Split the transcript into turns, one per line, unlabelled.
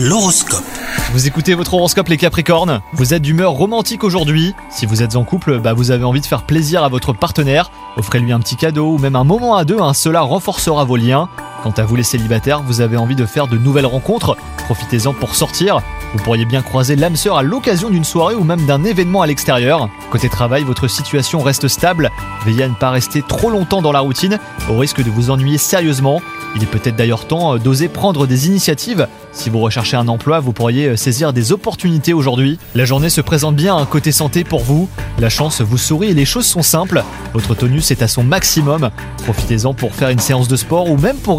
L'horoscope.
Vous écoutez votre horoscope les Capricornes? Vous êtes d'humeur romantique aujourd'hui? Si vous êtes en couple, bah vous avez envie de faire plaisir à votre partenaire. Offrez-lui un petit cadeau ou même un moment à deux, hein, cela renforcera vos liens. Quant à vous les célibataires, vous avez envie de faire de nouvelles rencontres. Profitez-en pour sortir. Vous pourriez bien croiser l'âme sœur à l'occasion d'une soirée ou même d'un événement à l'extérieur. Côté travail, votre situation reste stable. Veillez à ne pas rester trop longtemps dans la routine, au risque de vous ennuyer sérieusement. Il est peut-être d'ailleurs temps euh, d'oser prendre des initiatives. Si vous recherchez un emploi, vous pourriez euh, saisir des opportunités aujourd'hui. La journée se présente bien à un côté santé pour vous. La chance vous sourit et les choses sont simples. Votre tonus est à son maximum. Profitez-en pour faire une séance de sport ou même pour